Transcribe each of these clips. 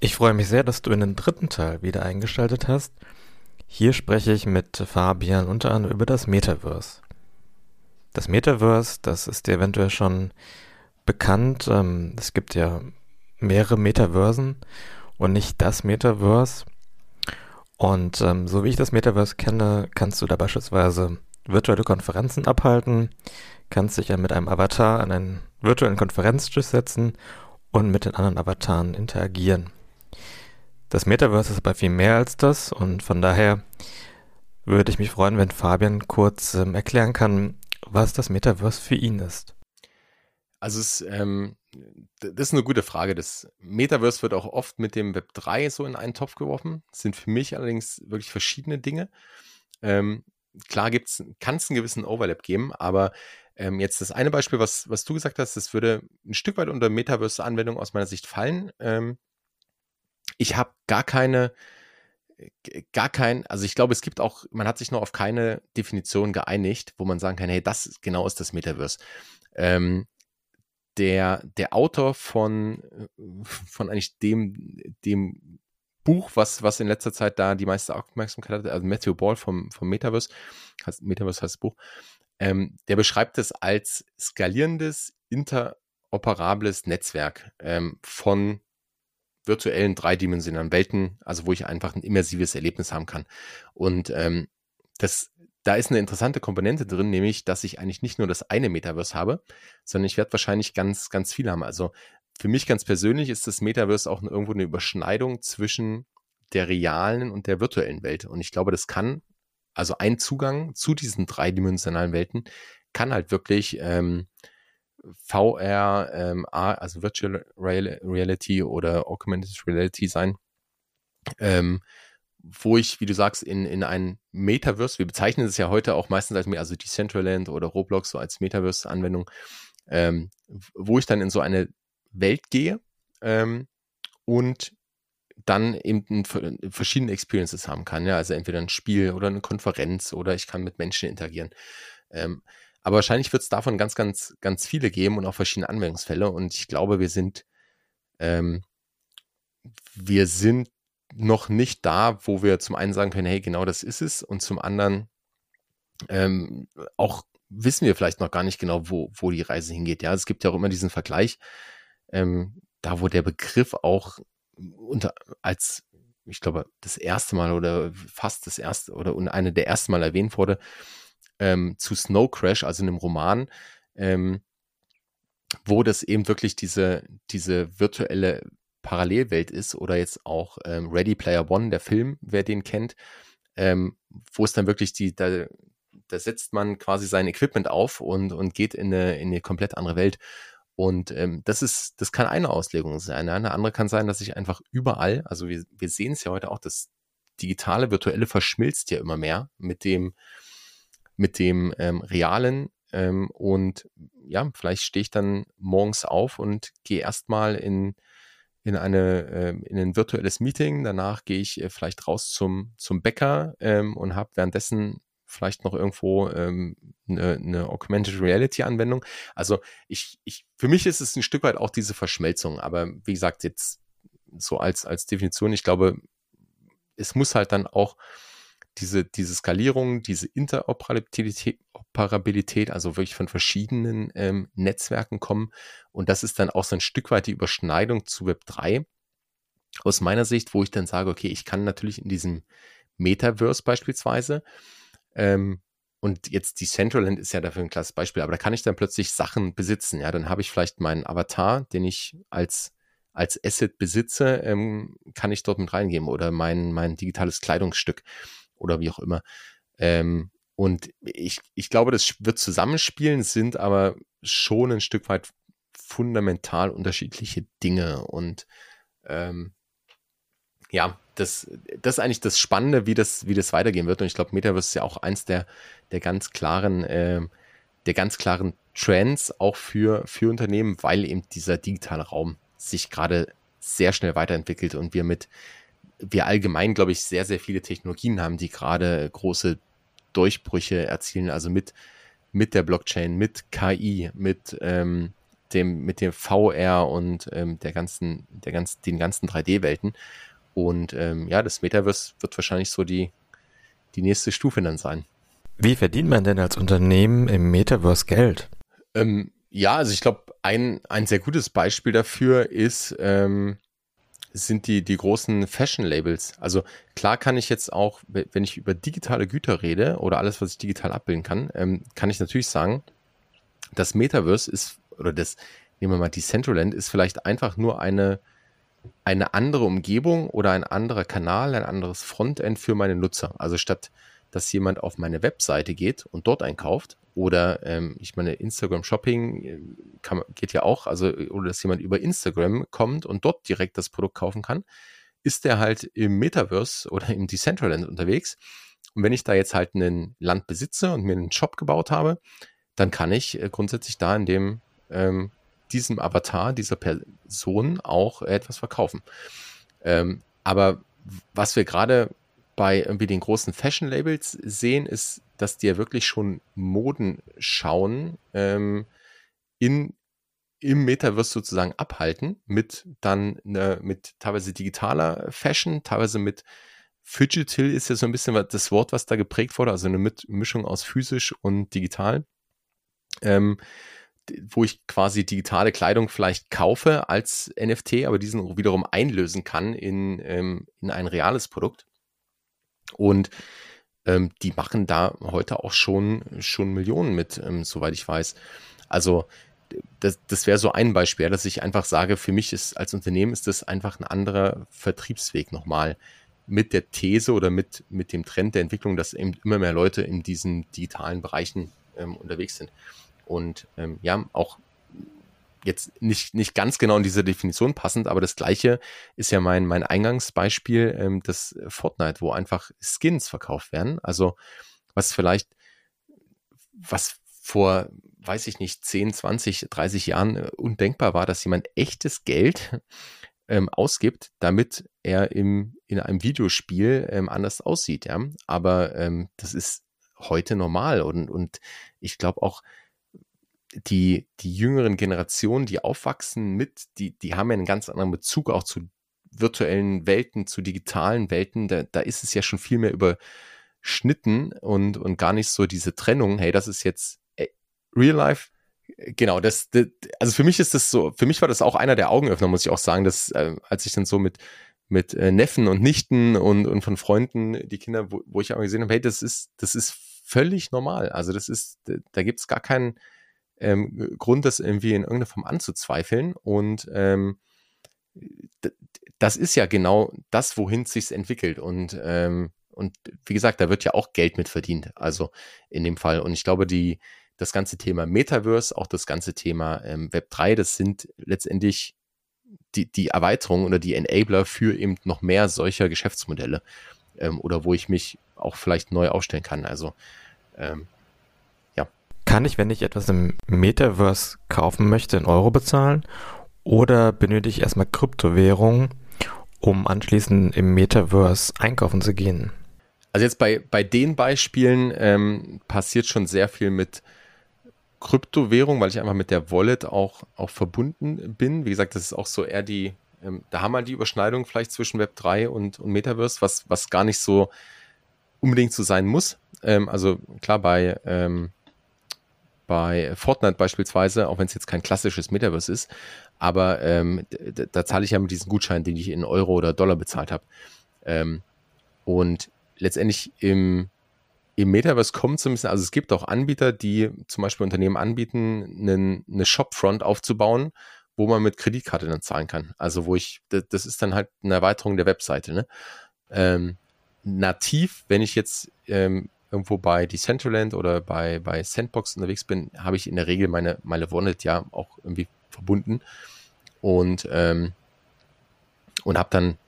Ich freue mich sehr, dass du in den dritten Teil wieder eingeschaltet hast. Hier spreche ich mit Fabian unter anderem über das Metaverse. Das Metaverse, das ist dir eventuell schon bekannt. Ähm, es gibt ja mehrere Metaversen und nicht das Metaverse. Und ähm, so wie ich das Metaverse kenne, kannst du da beispielsweise virtuelle Konferenzen abhalten, kannst dich ja mit einem Avatar an einen virtuellen Konferenztisch setzen und mit den anderen Avataren interagieren. Das Metaverse ist aber viel mehr als das und von daher würde ich mich freuen, wenn Fabian kurz ähm, erklären kann, was das Metaverse für ihn ist. Also es, ähm, das ist eine gute Frage. Das Metaverse wird auch oft mit dem Web 3 so in einen Topf geworfen. Das sind für mich allerdings wirklich verschiedene Dinge. Ähm, klar kann es einen gewissen Overlap geben, aber ähm, jetzt das eine Beispiel, was, was du gesagt hast, das würde ein Stück weit unter Metaverse-Anwendung aus meiner Sicht fallen. Ähm, ich habe gar keine, gar kein, also ich glaube, es gibt auch, man hat sich noch auf keine Definition geeinigt, wo man sagen kann, hey, das genau ist das Metaverse. Ähm, der, der Autor von, von eigentlich dem, dem Buch, was, was in letzter Zeit da die meiste Aufmerksamkeit hat, also Matthew Ball vom, vom Metaverse, heißt, Metaverse heißt das Buch, ähm, der beschreibt es als skalierendes, interoperables Netzwerk ähm, von virtuellen dreidimensionalen Welten, also wo ich einfach ein immersives Erlebnis haben kann. Und ähm, das, da ist eine interessante Komponente drin, nämlich, dass ich eigentlich nicht nur das eine Metaverse habe, sondern ich werde wahrscheinlich ganz, ganz viel haben. Also für mich ganz persönlich ist das Metaverse auch irgendwo eine Überschneidung zwischen der realen und der virtuellen Welt. Und ich glaube, das kann, also ein Zugang zu diesen dreidimensionalen Welten, kann halt wirklich ähm, VR, ähm, also Virtual Reality oder Augmented Reality sein, ähm, wo ich, wie du sagst, in, in ein Metaverse, wir bezeichnen es ja heute auch meistens als, also Decentraland oder Roblox so als Metaverse-Anwendung, ähm, wo ich dann in so eine Welt gehe ähm, und dann eben verschiedene Experiences haben kann. Ja? Also entweder ein Spiel oder eine Konferenz oder ich kann mit Menschen interagieren. Ähm, aber wahrscheinlich wird es davon ganz, ganz, ganz viele geben und auch verschiedene Anwendungsfälle. Und ich glaube, wir sind, ähm, wir sind noch nicht da, wo wir zum einen sagen können, hey, genau das ist es. Und zum anderen ähm, auch wissen wir vielleicht noch gar nicht genau, wo, wo die Reise hingeht. Ja, es gibt ja auch immer diesen Vergleich, ähm, da wo der Begriff auch unter, als ich glaube, das erste Mal oder fast das erste oder eine der ersten Mal erwähnt wurde, ähm, zu Snow Crash, also in einem Roman, ähm, wo das eben wirklich diese, diese virtuelle Parallelwelt ist oder jetzt auch ähm, Ready Player One, der Film, wer den kennt, ähm, wo es dann wirklich die, da, da setzt man quasi sein Equipment auf und, und geht in eine, in eine komplett andere Welt. Und ähm, das ist, das kann eine Auslegung sein. Eine andere kann sein, dass ich einfach überall, also wir, wir sehen es ja heute auch, das digitale, virtuelle verschmilzt ja immer mehr mit dem, mit dem ähm, realen. Ähm, und ja, vielleicht stehe ich dann morgens auf und gehe erstmal in, in, eine, äh, in ein virtuelles Meeting. Danach gehe ich äh, vielleicht raus zum, zum Bäcker ähm, und habe währenddessen vielleicht noch irgendwo ähm, eine, eine Augmented Reality Anwendung. Also ich, ich, für mich ist es ein Stück weit auch diese Verschmelzung. Aber wie gesagt, jetzt so als, als Definition, ich glaube, es muss halt dann auch diese, diese Skalierung, diese Interoperabilität, Operabilität, also wirklich von verschiedenen ähm, Netzwerken kommen. Und das ist dann auch so ein Stück weit die Überschneidung zu Web 3 aus meiner Sicht, wo ich dann sage, okay, ich kann natürlich in diesem Metaverse beispielsweise, ähm, und jetzt Decentraland ist ja dafür ein klares Beispiel, aber da kann ich dann plötzlich Sachen besitzen. Ja, dann habe ich vielleicht meinen Avatar, den ich als als Asset besitze, ähm, kann ich dort mit reingeben oder mein, mein digitales Kleidungsstück oder wie auch immer. Ähm, und ich, ich glaube, das wird zusammenspielen, sind aber schon ein Stück weit fundamental unterschiedliche Dinge. Und ähm, ja, das, das ist eigentlich das Spannende, wie das, wie das weitergehen wird. Und ich glaube, Metaverse ist ja auch eins der, der ganz klaren, äh, der ganz klaren Trends auch für, für Unternehmen, weil eben dieser digitale Raum sich gerade sehr schnell weiterentwickelt und wir mit wir allgemein, glaube ich, sehr, sehr viele Technologien haben, die gerade große Durchbrüche erzielen, also mit, mit der Blockchain, mit KI, mit, ähm, dem, mit dem VR und ähm, der ganzen, der ganzen, den ganzen 3D-Welten. Und ähm, ja, das Metaverse wird wahrscheinlich so die, die nächste Stufe dann sein. Wie verdient man denn als Unternehmen im Metaverse Geld? Ähm, ja, also ich glaube, ein, ein sehr gutes Beispiel dafür ist, ähm, sind die, die großen Fashion-Labels. Also klar kann ich jetzt auch, wenn ich über digitale Güter rede oder alles, was ich digital abbilden kann, ähm, kann ich natürlich sagen, das Metaverse ist, oder das, nehmen wir mal Decentraland, ist vielleicht einfach nur eine, eine andere Umgebung oder ein anderer Kanal, ein anderes Frontend für meine Nutzer. Also statt dass jemand auf meine Webseite geht und dort einkauft oder ähm, ich meine Instagram Shopping äh, kann, geht ja auch, also oder dass jemand über Instagram kommt und dort direkt das Produkt kaufen kann, ist der halt im Metaverse oder im Decentraland unterwegs. Und wenn ich da jetzt halt ein Land besitze und mir einen Shop gebaut habe, dann kann ich äh, grundsätzlich da in dem ähm, diesem Avatar, dieser Person auch etwas verkaufen. Ähm, aber was wir gerade bei irgendwie den großen Fashion-Labels sehen, ist, dass die ja wirklich schon Moden schauen, ähm, in, im Metaverse sozusagen abhalten, mit dann ne, mit teilweise digitaler Fashion, teilweise mit Digital ist ja so ein bisschen das Wort, was da geprägt wurde, also eine Mischung aus physisch und digital. Ähm, wo ich quasi digitale Kleidung vielleicht kaufe als NFT, aber diesen wiederum einlösen kann in, ähm, in ein reales Produkt. Und ähm, die machen da heute auch schon, schon Millionen mit, ähm, soweit ich weiß. Also das, das wäre so ein Beispiel, dass ich einfach sage, für mich ist als Unternehmen ist das einfach ein anderer Vertriebsweg nochmal mit der These oder mit, mit dem Trend der Entwicklung, dass eben immer mehr Leute in diesen digitalen Bereichen ähm, unterwegs sind. Und ähm, ja, auch jetzt nicht, nicht ganz genau in diese Definition passend, aber das gleiche ist ja mein, mein Eingangsbeispiel, ähm, das Fortnite, wo einfach Skins verkauft werden. Also was vielleicht, was vor, weiß ich nicht, 10, 20, 30 Jahren äh, undenkbar war, dass jemand echtes Geld ähm, ausgibt, damit er im, in einem Videospiel ähm, anders aussieht. Ja? Aber ähm, das ist heute normal und, und ich glaube auch, die, die jüngeren Generationen, die aufwachsen mit, die, die haben ja einen ganz anderen Bezug auch zu virtuellen Welten, zu digitalen Welten. Da, da ist es ja schon viel mehr überschnitten und, und gar nicht so diese Trennung, hey, das ist jetzt äh, Real Life. Genau, das, das, also für mich ist das so, für mich war das auch einer der Augenöffner, muss ich auch sagen, dass, äh, als ich dann so mit, mit äh, Neffen und Nichten und, und von Freunden, die Kinder, wo, wo ich aber gesehen habe, hey, das ist, das ist völlig normal. Also das ist, da gibt es gar keinen, ähm, Grund, das irgendwie in irgendeiner Form anzuzweifeln. Und ähm, das ist ja genau das, wohin es sich entwickelt. Und, ähm, und wie gesagt, da wird ja auch Geld mit verdient. Also in dem Fall. Und ich glaube, die, das ganze Thema Metaverse, auch das ganze Thema ähm, Web 3, das sind letztendlich die, die Erweiterung oder die Enabler für eben noch mehr solcher Geschäftsmodelle ähm, oder wo ich mich auch vielleicht neu aufstellen kann. Also ähm, kann ich, wenn ich etwas im Metaverse kaufen möchte, in Euro bezahlen? Oder benötige ich erstmal Kryptowährung, um anschließend im Metaverse einkaufen zu gehen? Also jetzt bei, bei den Beispielen ähm, passiert schon sehr viel mit Kryptowährung, weil ich einfach mit der Wallet auch, auch verbunden bin. Wie gesagt, das ist auch so eher die, ähm, da haben wir die Überschneidung vielleicht zwischen Web 3 und, und Metaverse, was, was gar nicht so unbedingt so sein muss. Ähm, also klar, bei, ähm, bei Fortnite beispielsweise, auch wenn es jetzt kein klassisches Metaverse ist, aber ähm, da, da zahle ich ja mit diesem Gutschein, den ich in Euro oder Dollar bezahlt habe. Ähm, und letztendlich im, im Metaverse kommt so ein bisschen, also es gibt auch Anbieter, die zum Beispiel Unternehmen anbieten, einen, eine Shopfront aufzubauen, wo man mit Kreditkarte dann zahlen kann. Also wo ich, das, das ist dann halt eine Erweiterung der Webseite. Ne? Ähm, nativ, wenn ich jetzt ähm, irgendwo bei Decentraland oder bei, bei Sandbox unterwegs bin, habe ich in der Regel meine, meine Wallet ja auch irgendwie verbunden und, ähm, und habe dann,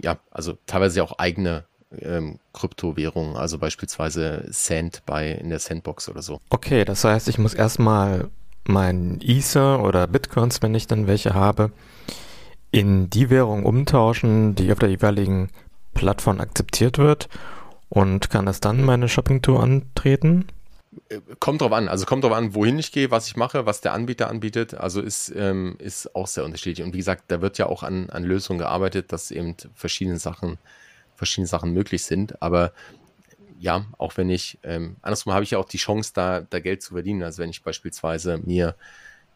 ja, also teilweise auch eigene ähm, Kryptowährungen, also beispielsweise Sand bei in der Sandbox oder so. Okay, das heißt, ich muss erstmal mein Ether oder Bitcoins, wenn ich dann welche habe, in die Währung umtauschen, die auf der jeweiligen Plattform akzeptiert wird und kann es dann meine Shopping-Tour antreten? Kommt drauf an, also kommt drauf an, wohin ich gehe, was ich mache, was der Anbieter anbietet. Also ist, ähm, ist auch sehr unterschiedlich. Und wie gesagt, da wird ja auch an, an Lösungen gearbeitet, dass eben verschiedene Sachen, verschiedene Sachen möglich sind. Aber ja, auch wenn ich, ähm, andersrum habe ich ja auch die Chance, da, da Geld zu verdienen. Also wenn ich beispielsweise mir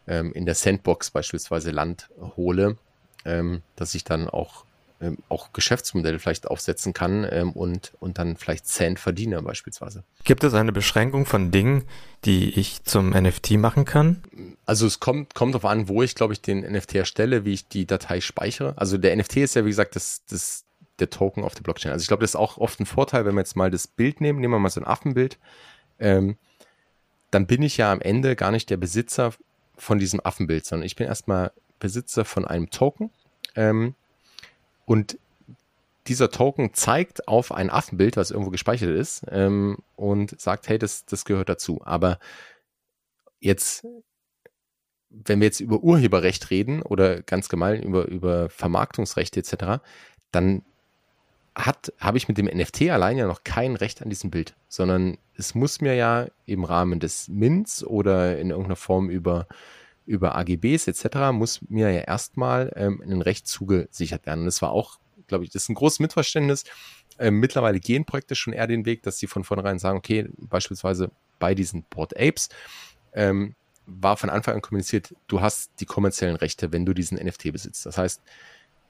ähm, in der Sandbox beispielsweise Land hole, ähm, dass ich dann auch ähm, auch Geschäftsmodelle vielleicht aufsetzen kann ähm, und, und dann vielleicht Cent verdiene beispielsweise. Gibt es eine Beschränkung von Dingen, die ich zum NFT machen kann? Also es kommt, kommt darauf an, wo ich, glaube ich, den NFT erstelle, wie ich die Datei speichere. Also der NFT ist ja, wie gesagt, das, das, der Token auf der Blockchain. Also ich glaube, das ist auch oft ein Vorteil, wenn wir jetzt mal das Bild nehmen, nehmen wir mal so ein Affenbild, ähm, dann bin ich ja am Ende gar nicht der Besitzer von diesem Affenbild, sondern ich bin erstmal Besitzer von einem Token. Ähm, und dieser Token zeigt auf ein Affenbild, was irgendwo gespeichert ist, ähm, und sagt, hey, das, das gehört dazu. Aber jetzt, wenn wir jetzt über Urheberrecht reden oder ganz gemein über, über Vermarktungsrechte etc., dann hat, habe ich mit dem NFT allein ja noch kein Recht an diesem Bild, sondern es muss mir ja im Rahmen des Mints oder in irgendeiner Form über, über AGBs etc. muss mir ja erstmal ähm, ein Recht zugesichert werden. Und das war auch, glaube ich, das ist ein großes Missverständnis. Ähm, mittlerweile gehen Projekte schon eher den Weg, dass sie von vornherein sagen, okay, beispielsweise bei diesen Board Apes ähm, war von Anfang an kommuniziert, du hast die kommerziellen Rechte, wenn du diesen NFT besitzt. Das heißt,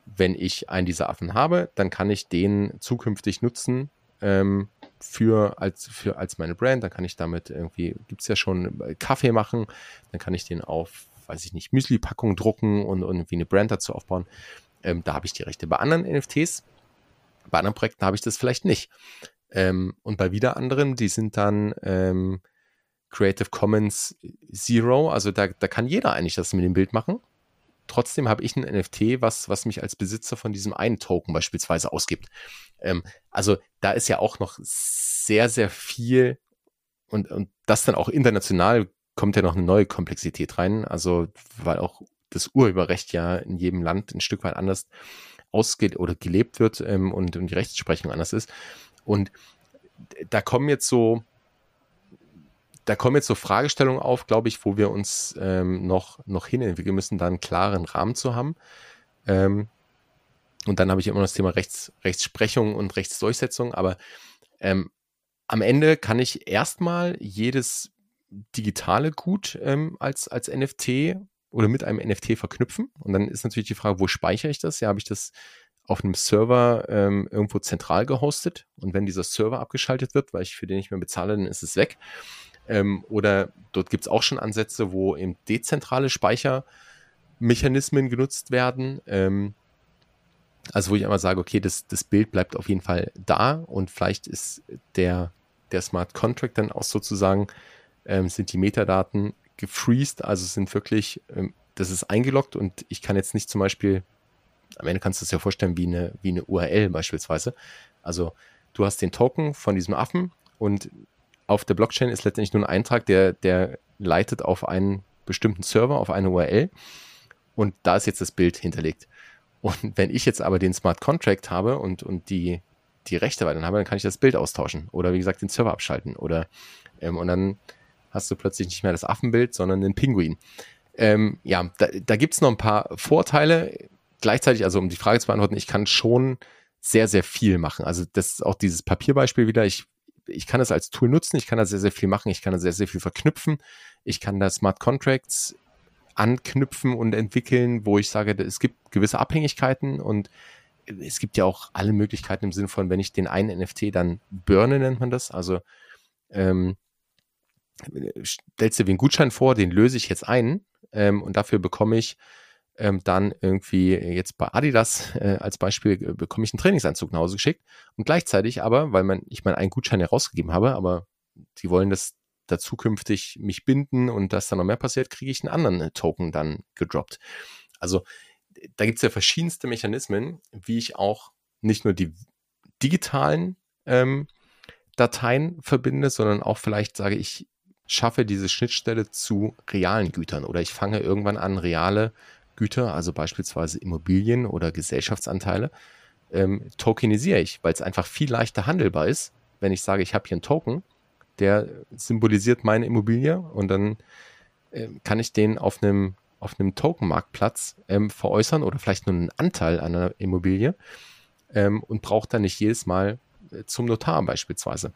wenn ich einen dieser Affen habe, dann kann ich den zukünftig nutzen ähm, für, als, für, als meine Brand. Dann kann ich damit irgendwie, gibt es ja schon äh, Kaffee machen, dann kann ich den auf, weiß ich nicht, Müsli-Packung drucken und, und irgendwie eine Brand dazu aufbauen. Ähm, da habe ich die Rechte. Bei anderen NFTs, bei anderen Projekten habe ich das vielleicht nicht. Ähm, und bei wieder anderen, die sind dann ähm, Creative Commons Zero, also da, da kann jeder eigentlich das mit dem Bild machen trotzdem habe ich ein NFT, was, was mich als Besitzer von diesem einen Token beispielsweise ausgibt. Ähm, also da ist ja auch noch sehr, sehr viel und, und das dann auch international kommt ja noch eine neue Komplexität rein. Also, weil auch das Urheberrecht ja in jedem Land ein Stück weit anders ausgeht oder gelebt wird ähm, und, und die Rechtsprechung anders ist. Und da kommen jetzt so, da kommen jetzt so Fragestellungen auf, glaube ich, wo wir uns ähm, noch, noch hinentwickeln müssen, da einen klaren Rahmen zu haben. Ähm, und dann habe ich immer das Thema Rechts, Rechtsprechung und Rechtsdurchsetzung, aber ähm, am Ende kann ich erstmal jedes digitale Gut ähm, als, als NFT oder mit einem NFT verknüpfen. Und dann ist natürlich die Frage, wo speichere ich das? Ja, habe ich das auf einem Server ähm, irgendwo zentral gehostet und wenn dieser Server abgeschaltet wird, weil ich für den nicht mehr bezahle, dann ist es weg. Ähm, oder dort gibt es auch schon Ansätze, wo eben dezentrale Speichermechanismen genutzt werden. Ähm, also wo ich einmal sage, okay, das, das Bild bleibt auf jeden Fall da und vielleicht ist der, der Smart Contract dann auch sozusagen, ähm, sind die Metadaten gefreezed, also sind wirklich, ähm, das ist eingeloggt und ich kann jetzt nicht zum Beispiel, am Ende kannst du es ja vorstellen wie eine, wie eine URL beispielsweise. Also du hast den Token von diesem Affen und auf der Blockchain ist letztendlich nur ein Eintrag, der, der leitet auf einen bestimmten Server, auf eine URL. Und da ist jetzt das Bild hinterlegt. Und wenn ich jetzt aber den Smart Contract habe und, und die, die Rechte weiter habe, dann kann ich das Bild austauschen oder wie gesagt den Server abschalten. Oder ähm, und dann hast du plötzlich nicht mehr das Affenbild, sondern den Pinguin. Ähm, ja, da, da gibt es noch ein paar Vorteile. Gleichzeitig, also um die Frage zu beantworten, ich kann schon sehr, sehr viel machen. Also das ist auch dieses Papierbeispiel wieder. Ich ich kann das als Tool nutzen, ich kann da sehr, sehr viel machen, ich kann da sehr, sehr viel verknüpfen, ich kann da Smart Contracts anknüpfen und entwickeln, wo ich sage, es gibt gewisse Abhängigkeiten und es gibt ja auch alle Möglichkeiten im Sinne von, wenn ich den einen NFT dann burne, nennt man das, also ähm, stellst dir wie einen Gutschein vor, den löse ich jetzt ein ähm, und dafür bekomme ich ähm, dann irgendwie jetzt bei Adidas äh, als Beispiel äh, bekomme ich einen Trainingsanzug nach Hause geschickt und gleichzeitig aber, weil man, ich meinen einen Gutschein herausgegeben habe, aber die wollen das da zukünftig mich binden und dass da noch mehr passiert, kriege ich einen anderen äh, Token dann gedroppt. Also da gibt es ja verschiedenste Mechanismen, wie ich auch nicht nur die digitalen ähm, Dateien verbinde, sondern auch vielleicht sage ich, schaffe diese Schnittstelle zu realen Gütern oder ich fange irgendwann an, reale Güter, also beispielsweise Immobilien oder Gesellschaftsanteile, ähm, tokenisiere ich, weil es einfach viel leichter handelbar ist. Wenn ich sage, ich habe hier einen Token, der symbolisiert meine Immobilie und dann äh, kann ich den auf einem auf einem Token-Marktplatz ähm, veräußern oder vielleicht nur einen Anteil an einer Immobilie ähm, und braucht dann nicht jedes Mal äh, zum Notar beispielsweise.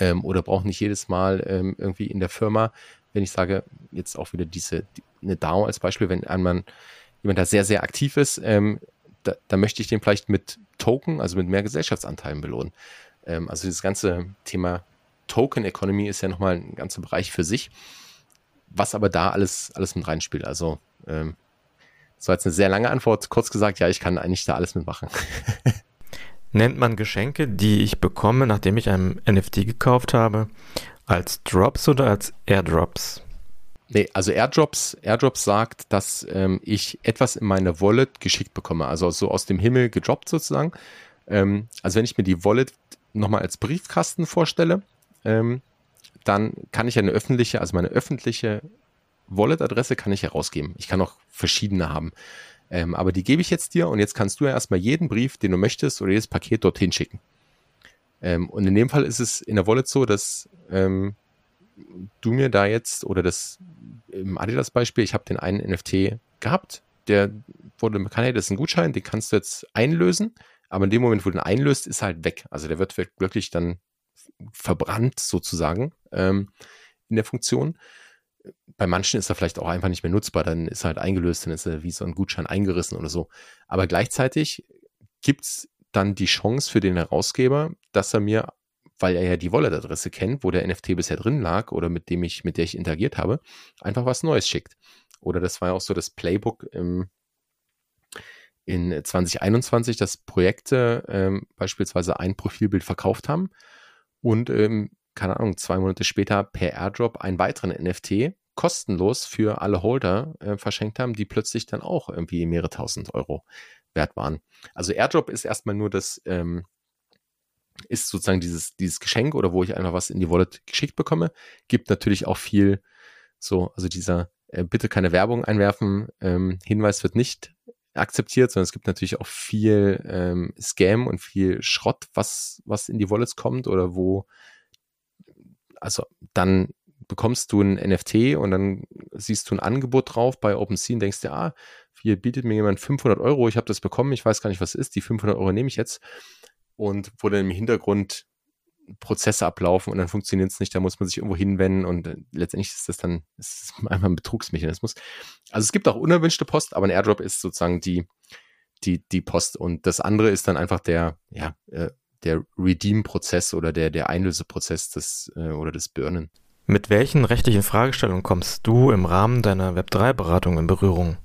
Ähm, oder braucht nicht jedes Mal ähm, irgendwie in der Firma, wenn ich sage, jetzt auch wieder diese, die, eine DAO als Beispiel, wenn man jemand da sehr, sehr aktiv ist, ähm, da, da möchte ich den vielleicht mit Token, also mit mehr Gesellschaftsanteilen belohnen. Ähm, also das ganze Thema Token Economy ist ja nochmal ein ganzer Bereich für sich, was aber da alles, alles mit reinspielt. Also ähm, das war jetzt eine sehr lange Antwort. Kurz gesagt, ja, ich kann eigentlich da alles mitmachen. Nennt man Geschenke, die ich bekomme, nachdem ich ein NFT gekauft habe, als Drops oder als Airdrops? Nee, also Airdrops, Airdrops sagt, dass ähm, ich etwas in meine Wallet geschickt bekomme, also so aus dem Himmel gedroppt sozusagen. Ähm, also wenn ich mir die Wallet nochmal als Briefkasten vorstelle, ähm, dann kann ich eine öffentliche, also meine öffentliche Wallet-Adresse kann ich herausgeben. Ich kann auch verschiedene haben. Ähm, aber die gebe ich jetzt dir und jetzt kannst du ja erstmal jeden Brief, den du möchtest oder jedes Paket dorthin schicken. Ähm, und in dem Fall ist es in der Wallet so, dass ähm, du mir da jetzt, oder das im Adidas-Beispiel, ich habe den einen NFT gehabt, der wurde bekannt, hey, das ist ein Gutschein, den kannst du jetzt einlösen, aber in dem Moment, wo du den einlöst, ist er halt weg. Also der wird wirklich dann verbrannt sozusagen ähm, in der Funktion. Bei manchen ist er vielleicht auch einfach nicht mehr nutzbar, dann ist er halt eingelöst, dann ist er wie so ein Gutschein eingerissen oder so. Aber gleichzeitig gibt es dann die Chance für den Herausgeber, dass er mir weil er ja die Wallet-Adresse kennt, wo der NFT bisher drin lag oder mit dem ich, mit der ich interagiert habe, einfach was Neues schickt. Oder das war ja auch so das Playbook im, in 2021, dass Projekte ähm, beispielsweise ein Profilbild verkauft haben und ähm, keine Ahnung, zwei Monate später per Airdrop einen weiteren NFT kostenlos für alle Holder äh, verschenkt haben, die plötzlich dann auch irgendwie mehrere tausend Euro wert waren. Also Airdrop ist erstmal nur das, ähm, ist sozusagen dieses, dieses Geschenk oder wo ich einfach was in die Wallet geschickt bekomme. Gibt natürlich auch viel so, also dieser äh, bitte keine Werbung einwerfen, ähm, Hinweis wird nicht akzeptiert, sondern es gibt natürlich auch viel ähm, Scam und viel Schrott, was, was in die Wallets kommt oder wo, also dann bekommst du ein NFT und dann siehst du ein Angebot drauf bei OpenSea und denkst dir, ah, hier bietet mir jemand 500 Euro, ich habe das bekommen, ich weiß gar nicht, was ist, die 500 Euro nehme ich jetzt und wo dann im Hintergrund Prozesse ablaufen und dann funktioniert es nicht, da muss man sich irgendwo hinwenden und äh, letztendlich ist das dann ist das einfach ein Betrugsmechanismus. Also es gibt auch unerwünschte Post, aber ein Airdrop ist sozusagen die, die, die Post und das andere ist dann einfach der, ja, äh, der Redeem-Prozess oder der, der Einlöseprozess des, äh, oder des Burnen. Mit welchen rechtlichen Fragestellungen kommst du im Rahmen deiner Web3-Beratung in Berührung?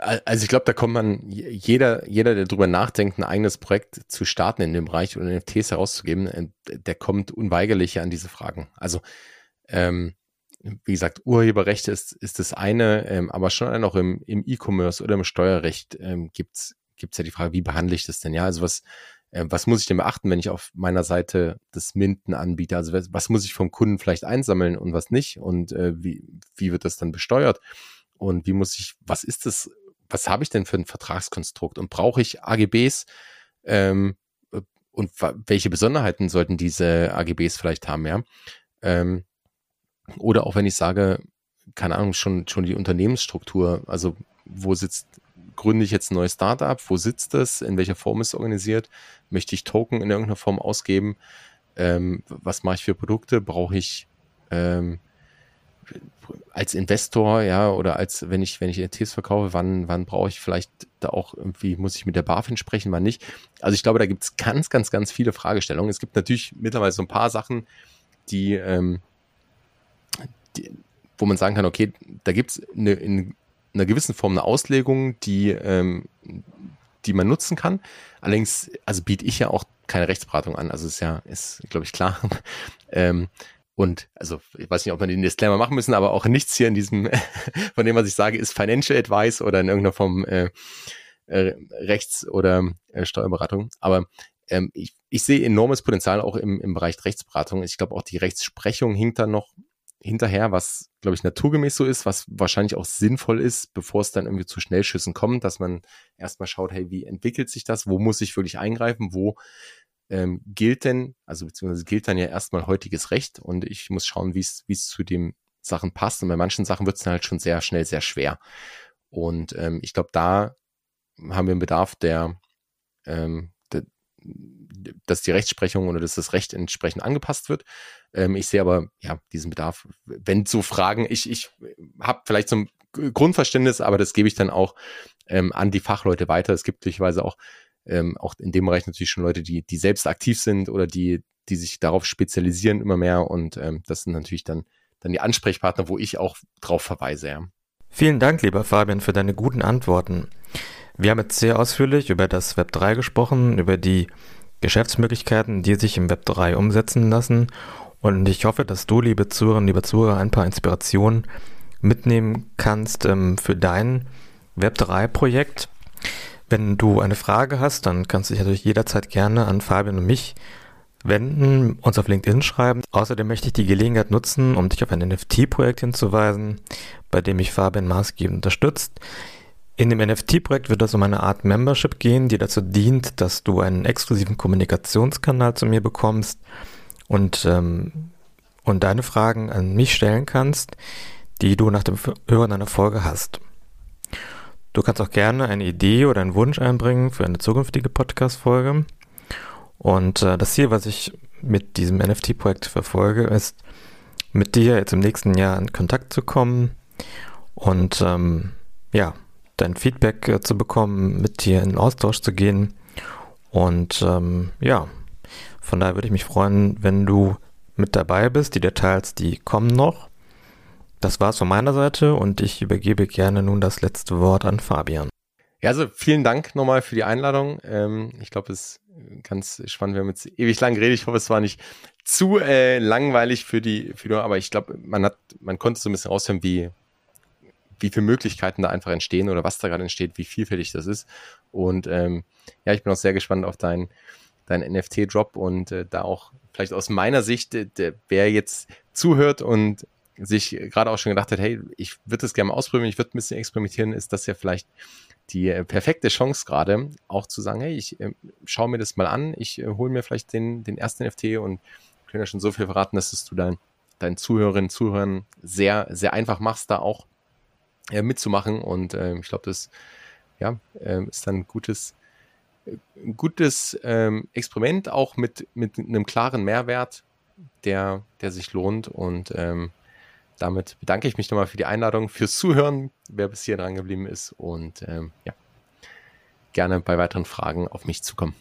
Also ich glaube, da kommt man, jeder, jeder, der drüber nachdenkt, ein eigenes Projekt zu starten in dem Bereich oder NFTs herauszugeben, äh, der kommt unweigerlich an diese Fragen. Also, ähm, wie gesagt, Urheberrecht ist, ist das eine, ähm, aber schon auch im, im E-Commerce oder im Steuerrecht ähm, gibt's gibt's ja die Frage, wie behandle ich das denn? Ja, also was, äh, was muss ich denn beachten, wenn ich auf meiner Seite das Minden anbiete? Also was, was muss ich vom Kunden vielleicht einsammeln und was nicht? Und äh, wie, wie wird das dann besteuert? Und wie muss ich, was ist das was habe ich denn für ein Vertragskonstrukt und brauche ich AGBs ähm, und welche Besonderheiten sollten diese AGBs vielleicht haben, ja? Ähm, oder auch wenn ich sage, keine Ahnung, schon, schon die Unternehmensstruktur, also wo sitzt, gründe ich jetzt ein neues Startup, wo sitzt es, in welcher Form ist es organisiert, möchte ich Token in irgendeiner Form ausgeben, ähm, was mache ich für Produkte, brauche ich ähm, als Investor, ja, oder als wenn ich, wenn ich NFTs verkaufe, wann, wann brauche ich vielleicht da auch irgendwie, muss ich mit der BaFin sprechen, wann nicht. Also ich glaube, da gibt es ganz, ganz, ganz viele Fragestellungen. Es gibt natürlich mittlerweile so ein paar Sachen, die, ähm, die wo man sagen kann, okay, da gibt es eine, in einer gewissen Form eine Auslegung, die, ähm, die man nutzen kann. Allerdings, also biete ich ja auch keine Rechtsberatung an. Also ist ja, ist, glaube ich, klar. ähm, und also, ich weiß nicht, ob wir den Disclaimer machen müssen, aber auch nichts hier in diesem, von dem, was ich sage, ist Financial Advice oder in irgendeiner Form äh, äh, Rechts- oder äh, Steuerberatung. Aber ähm, ich, ich sehe enormes Potenzial auch im, im Bereich Rechtsberatung. Ich glaube, auch die Rechtsprechung hinkt da noch hinterher, was, glaube ich, naturgemäß so ist, was wahrscheinlich auch sinnvoll ist, bevor es dann irgendwie zu Schnellschüssen kommt, dass man erstmal schaut, hey, wie entwickelt sich das? Wo muss ich wirklich eingreifen? Wo ähm, gilt denn, also beziehungsweise gilt dann ja erstmal heutiges Recht und ich muss schauen, wie es zu den Sachen passt. Und bei manchen Sachen wird es dann halt schon sehr schnell sehr schwer. Und ähm, ich glaube, da haben wir einen Bedarf, der, ähm, der, dass die Rechtsprechung oder dass das Recht entsprechend angepasst wird. Ähm, ich sehe aber ja diesen Bedarf, wenn so Fragen, ich, ich habe vielleicht so ein Grundverständnis, aber das gebe ich dann auch ähm, an die Fachleute weiter. Es gibt durchaus auch, ähm, auch in dem Bereich natürlich schon Leute, die, die selbst aktiv sind oder die, die sich darauf spezialisieren immer mehr. Und ähm, das sind natürlich dann, dann die Ansprechpartner, wo ich auch drauf verweise. Ja. Vielen Dank, lieber Fabian, für deine guten Antworten. Wir haben jetzt sehr ausführlich über das Web 3 gesprochen, über die Geschäftsmöglichkeiten, die sich im Web 3 umsetzen lassen. Und ich hoffe, dass du, liebe Zuhörerinnen, liebe Zuhörer, ein paar Inspirationen mitnehmen kannst ähm, für dein Web3-Projekt. Wenn du eine Frage hast, dann kannst du dich natürlich jederzeit gerne an Fabian und mich wenden, uns auf LinkedIn schreiben. Außerdem möchte ich die Gelegenheit nutzen, um dich auf ein NFT-Projekt hinzuweisen, bei dem mich Fabian maßgebend unterstützt. In dem NFT-Projekt wird es um eine Art Membership gehen, die dazu dient, dass du einen exklusiven Kommunikationskanal zu mir bekommst und, ähm, und deine Fragen an mich stellen kannst die du nach dem Hören einer Folge hast. Du kannst auch gerne eine Idee oder einen Wunsch einbringen für eine zukünftige Podcast-Folge. Und äh, das Ziel, was ich mit diesem NFT-Projekt verfolge, ist, mit dir jetzt im nächsten Jahr in Kontakt zu kommen und ähm, ja, dein Feedback äh, zu bekommen, mit dir in Austausch zu gehen. Und ähm, ja, von daher würde ich mich freuen, wenn du mit dabei bist. Die Details, die kommen noch. Das war's von meiner Seite und ich übergebe gerne nun das letzte Wort an Fabian. Ja, also vielen Dank nochmal für die Einladung. Ähm, ich glaube, es ist ganz spannend. Wir haben jetzt ewig lang geredet. Ich hoffe, es war nicht zu äh, langweilig für die, für die, aber ich glaube, man hat, man konnte so ein bisschen raushören, wie, wie viele Möglichkeiten da einfach entstehen oder was da gerade entsteht, wie vielfältig das ist. Und ähm, ja, ich bin auch sehr gespannt auf deinen dein NFT-Drop und äh, da auch vielleicht aus meiner Sicht, äh, der, wer jetzt zuhört und sich gerade auch schon gedacht hat, hey, ich würde das gerne mal ausprobieren, ich würde ein bisschen experimentieren, ist das ja vielleicht die äh, perfekte Chance gerade, auch zu sagen, hey, ich äh, schaue mir das mal an, ich äh, hole mir vielleicht den, den ersten NFT und können ja schon so viel verraten, dass es du dein, deinen Zuhörerinnen und Zuhörern sehr, sehr einfach machst, da auch äh, mitzumachen. Und äh, ich glaube, das ja, äh, ist dann ein gutes, ein gutes ähm, Experiment, auch mit, mit einem klaren Mehrwert, der, der sich lohnt. Und ähm, damit bedanke ich mich nochmal für die Einladung, fürs Zuhören, wer bis hier dran geblieben ist und ähm, ja, gerne bei weiteren Fragen auf mich zukommen.